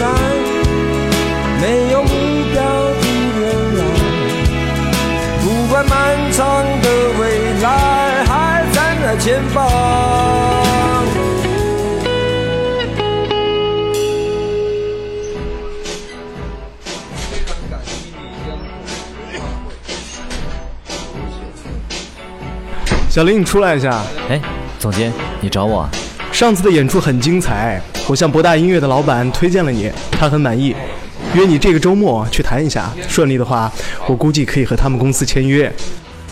保护伞，没有目标的远航。不管漫长的未来还站在前方。小林，你出来一下。哎，总监，你找我？上次的演出很精彩，我向博大音乐的老板推荐了你，他很满意，约你这个周末去谈一下。顺利的话，我估计可以和他们公司签约。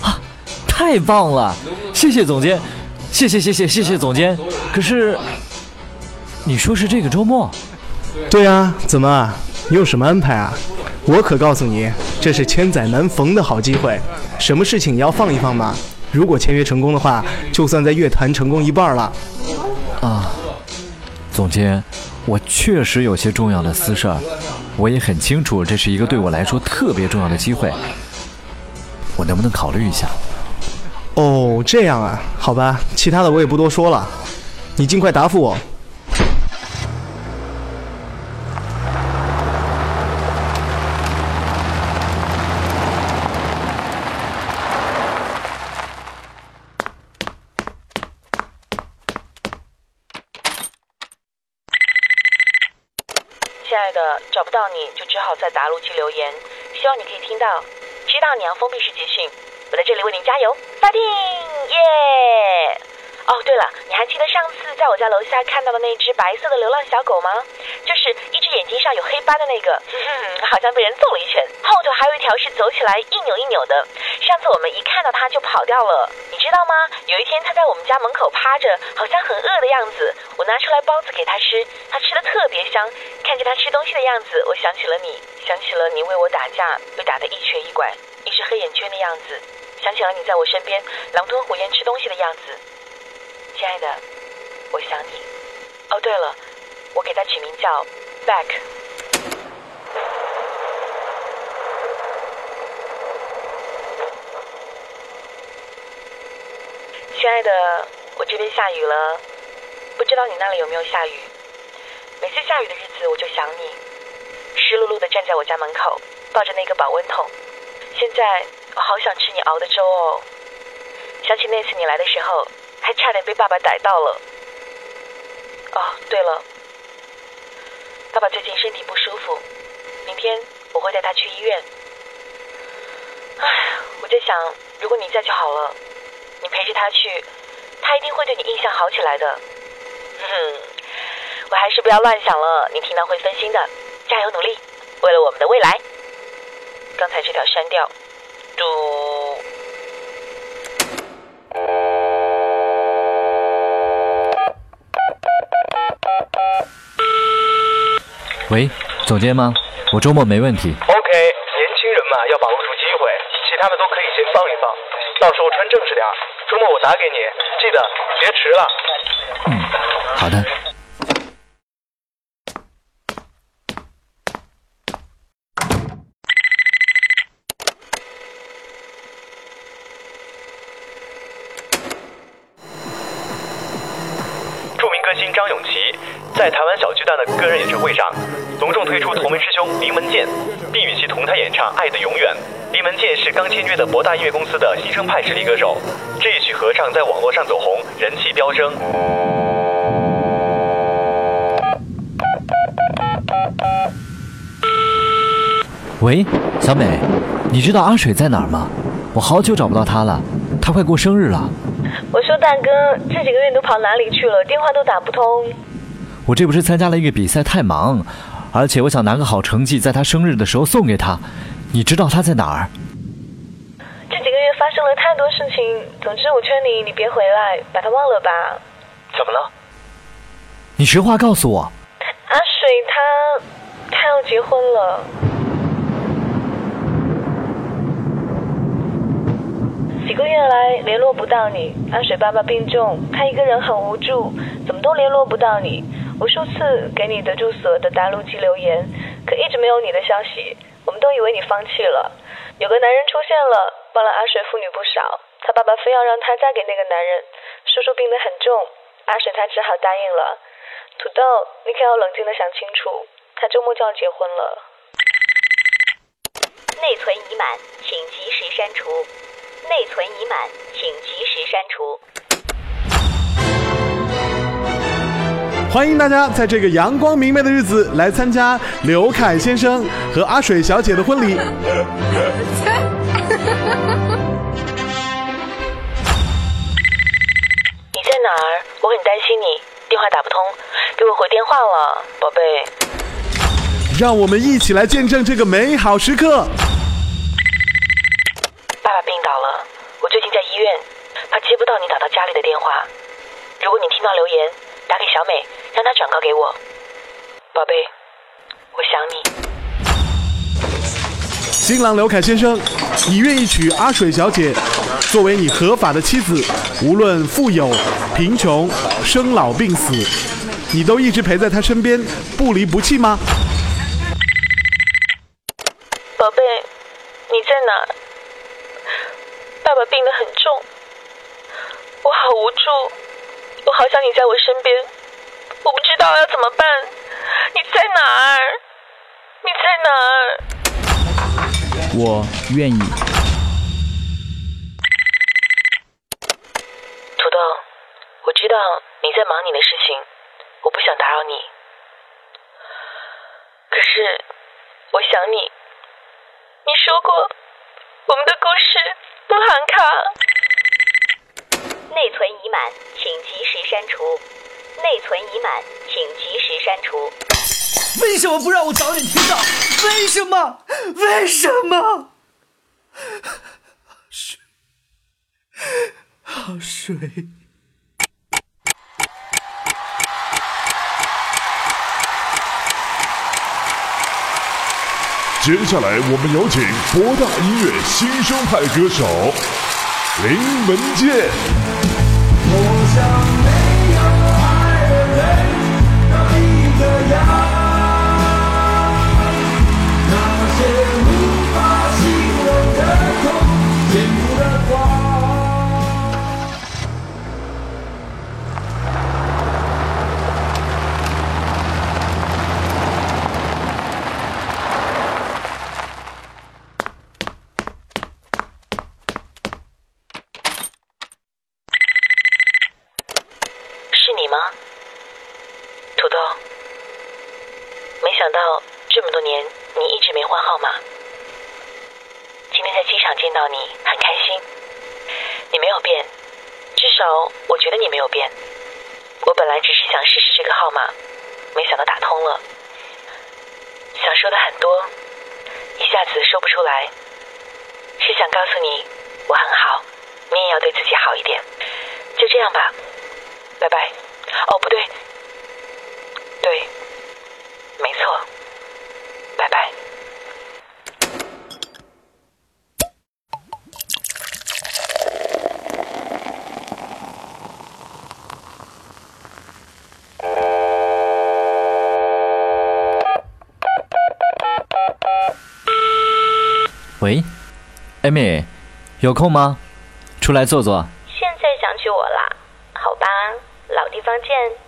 啊，太棒了！谢谢总监，谢谢谢谢谢谢总监。可是，你说是这个周末？对啊，怎么？你有什么安排啊？我可告诉你，这是千载难逢的好机会，什么事情也要放一放嘛。如果签约成功的话，就算在乐坛成功一半了。啊，总监，我确实有些重要的私事儿，我也很清楚这是一个对我来说特别重要的机会，我能不能考虑一下？哦，这样啊，好吧，其他的我也不多说了，你尽快答复我。找不到你就只好在答录机留言，希望你可以听到。知道你要封闭式集训，我在这里为您加油，fighting！耶！哦，对了，你还记得上次在我家楼下看到的那只白色的流浪小狗吗？就是一只眼睛上有黑斑的那个，好像被人揍了一拳。后头还有一条是走起来一扭一扭的。上次我们一看到它就跑掉了，你知道吗？有一天它在我们家门口趴着，好像很饿的样子。我拿出来包子给它吃，它吃的特别香。看着它吃东西的样子，我想起了你，想起了你为我打架被打得一瘸一拐，一直黑眼圈的样子，想起了你在我身边狼吞虎咽吃东西的样子。亲爱的，我想你。哦，对了，我给它取名叫 Back。亲爱的，我这边下雨了，不知道你那里有没有下雨？每次下雨的日子，我就想你，湿漉漉的站在我家门口，抱着那个保温桶。现在我好想吃你熬的粥哦。想起那次你来的时候。还差点被爸爸逮到了。哦，对了，爸爸最近身体不舒服，明天我会带他去医院。唉，我在想，如果你在就好了，你陪着他去，他一定会对你印象好起来的。哼，我还是不要乱想了，你听到会分心的。加油努力，为了我们的未来。刚才这条删掉。嘟。喂，总监吗？我周末没问题。OK，年轻人嘛，要把握住机会，其他的都可以先放一放，到时候穿正式点。周末我打给你，记得别迟了。嗯，好的。著名歌星张永琪在台湾小巨蛋的个人演唱会上，隆重推出同门师兄林文健，并与其同台演唱《爱的永远》。林文健是刚签约的博大音乐公司的新生派实力歌手，这一曲合唱在网络上走红，人气飙升。喂，小美，你知道阿水在哪儿吗？我好久找不到他了，他快过生日了。我说大哥，这几个月都跑哪里去了？电话都打不通。我这不是参加了一个比赛，太忙，而且我想拿个好成绩，在他生日的时候送给他。你知道他在哪儿？这几个月发生了太多事情，总之我劝你，你别回来，把他忘了吧。怎么了？你实话告诉我。阿水他，他要结婚了。几个月来联络不到你，阿水爸爸病重，他一个人很无助，怎么都联络不到你。无数次给你的住所的答录机留言，可一直没有你的消息。我们都以为你放弃了。有个男人出现了，帮了阿水妇女不少。他爸爸非要让她嫁给那个男人，叔叔病得很重，阿水他只好答应了。土豆，你可要冷静的想清楚，他周末就要结婚了。内存已满，请及时删除。内存已满，请及时删除。欢迎大家在这个阳光明媚的日子来参加刘凯先生和阿水小姐的婚礼。你在哪儿？我很担心你，电话打不通，给我回电话了，宝贝。让我们一起来见证这个美好时刻。爸爸病倒了，我最近在医院，怕接不到你打到家里的电话。如果你听到留言，打给小美，让她转告给我。宝贝，我想你。新郎刘凯先生，你愿意娶阿水小姐作为你合法的妻子，无论富有、贫穷、生老病死，你都一直陪在她身边，不离不弃吗？宝贝，你在哪？爸爸病得很重，我好无助，我好想你在我身边，我不知道要怎么办。你在哪儿？你在哪儿？我愿意。土豆，我知道你在忙你的事情，我不想打扰你。可是，我想你。你说过，我们的故事不喊卡。内存已满，请及时删除。内存已满，请及时删除。为什么不让我早点听到？为什么？为什么？水，好水。接下来，我们有请博大音乐新生派歌手林文健。我想到这么多年你一直没换号码。今天在机场见到你，很开心。你没有变，至少我觉得你没有变。我本来只是想试试这个号码，没想到打通了。想说的很多，一下子说不出来。是想告诉你，我很好，你也要对自己好一点。就这样吧。拜拜。哦，不对，对，错，拜拜。喂，艾米，有空吗？出来坐坐。现在想起我啦？好吧，老地方见。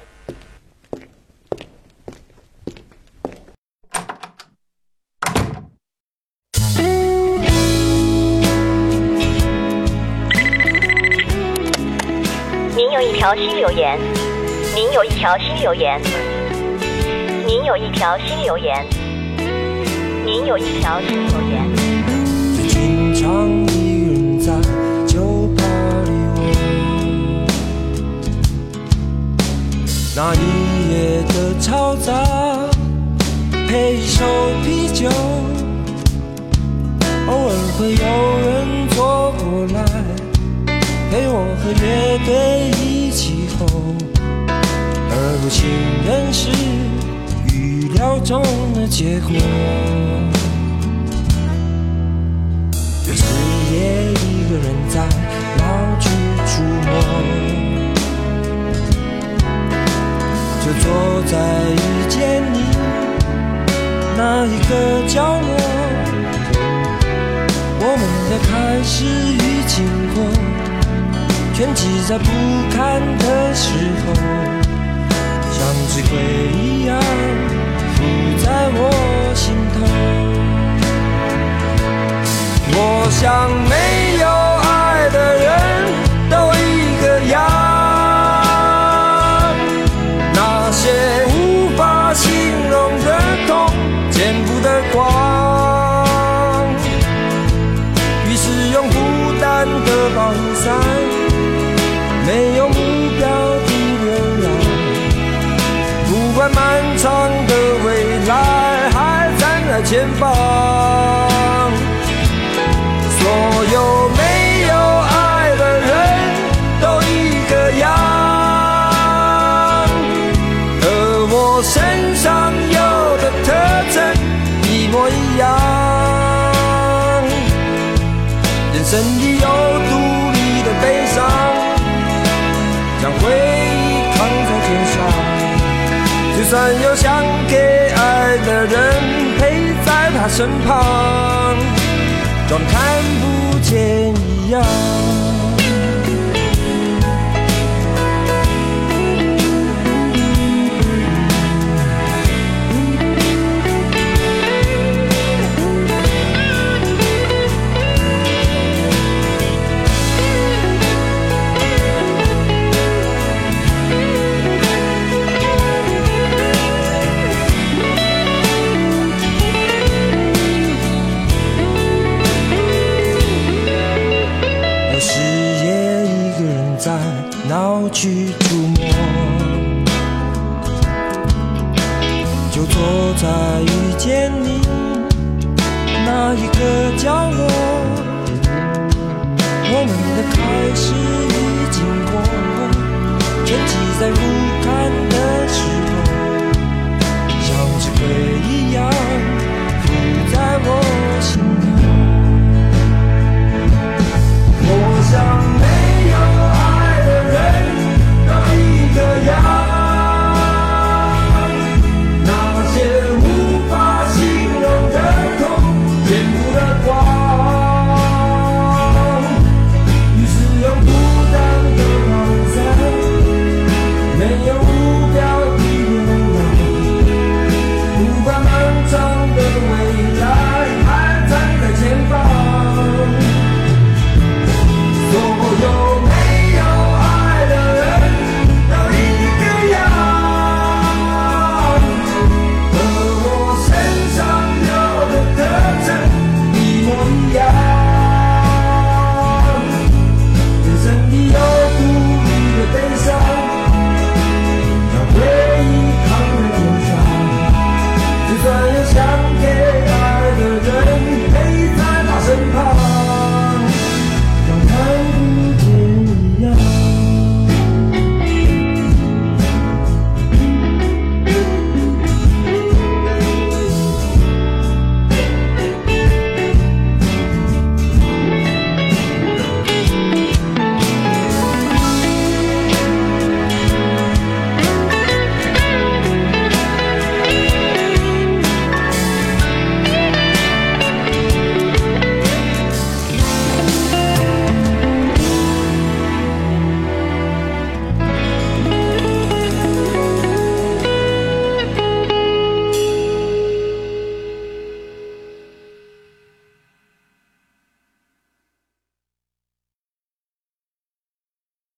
条新留言，您有一条新留言，您有一条新留言，您有一条新留言。最经常一个人在酒吧里玩，那一夜的嘈杂，配一手啤酒，偶尔会有人坐过来，陪我和乐队一起吼，而不情人是预料中的结果。日夜一个人在老去触摸，就就坐在遇见你那一个角落，我们的开始与经过，天气在不堪的时候，像只鬼一样浮在我心头。我想没有算有想给爱的人陪在他身旁。装看不见一样。在脑去触摸。就坐在遇见你那一个角落，我们的开始已经过了，沉寂在不堪的时候，像是鬼一样浮在我心。